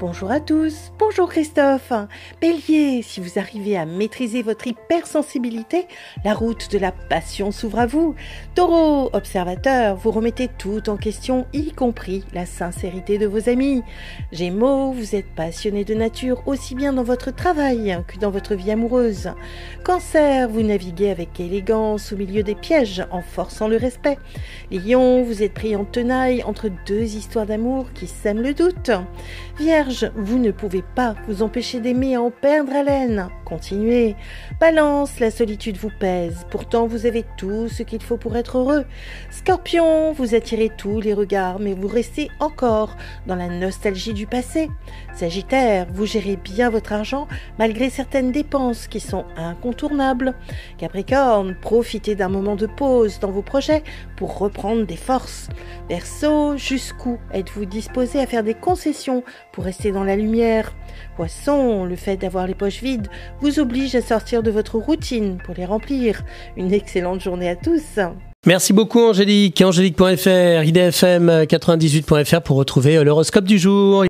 Bonjour à tous, bonjour Christophe. Bélier, si vous arrivez à maîtriser votre hypersensibilité, la route de la passion s'ouvre à vous. Taureau, observateur, vous remettez tout en question, y compris la sincérité de vos amis. Gémeaux, vous êtes passionné de nature aussi bien dans votre travail que dans votre vie amoureuse. Cancer, vous naviguez avec élégance au milieu des pièges en forçant le respect. Lion, vous êtes pris en tenaille entre deux histoires d'amour qui sèment le doute. Vierge, vous ne pouvez pas vous empêcher d'aimer en perdre haleine. Continuez. Balance, la solitude vous pèse. Pourtant, vous avez tout ce qu'il faut pour être heureux. Scorpion, vous attirez tous les regards, mais vous restez encore dans la nostalgie du passé. Sagittaire, vous gérez bien votre argent malgré certaines dépenses qui sont incontournables. Capricorne, profitez d'un moment de pause dans vos projets pour reprendre des forces. Verseau, jusqu'où êtes-vous disposé à faire des concessions pour dans la lumière. Poisson, le fait d'avoir les poches vides vous oblige à sortir de votre routine pour les remplir. Une excellente journée à tous. Merci beaucoup Angélique, angélique.fr, idfm98.fr pour retrouver l'horoscope du jour.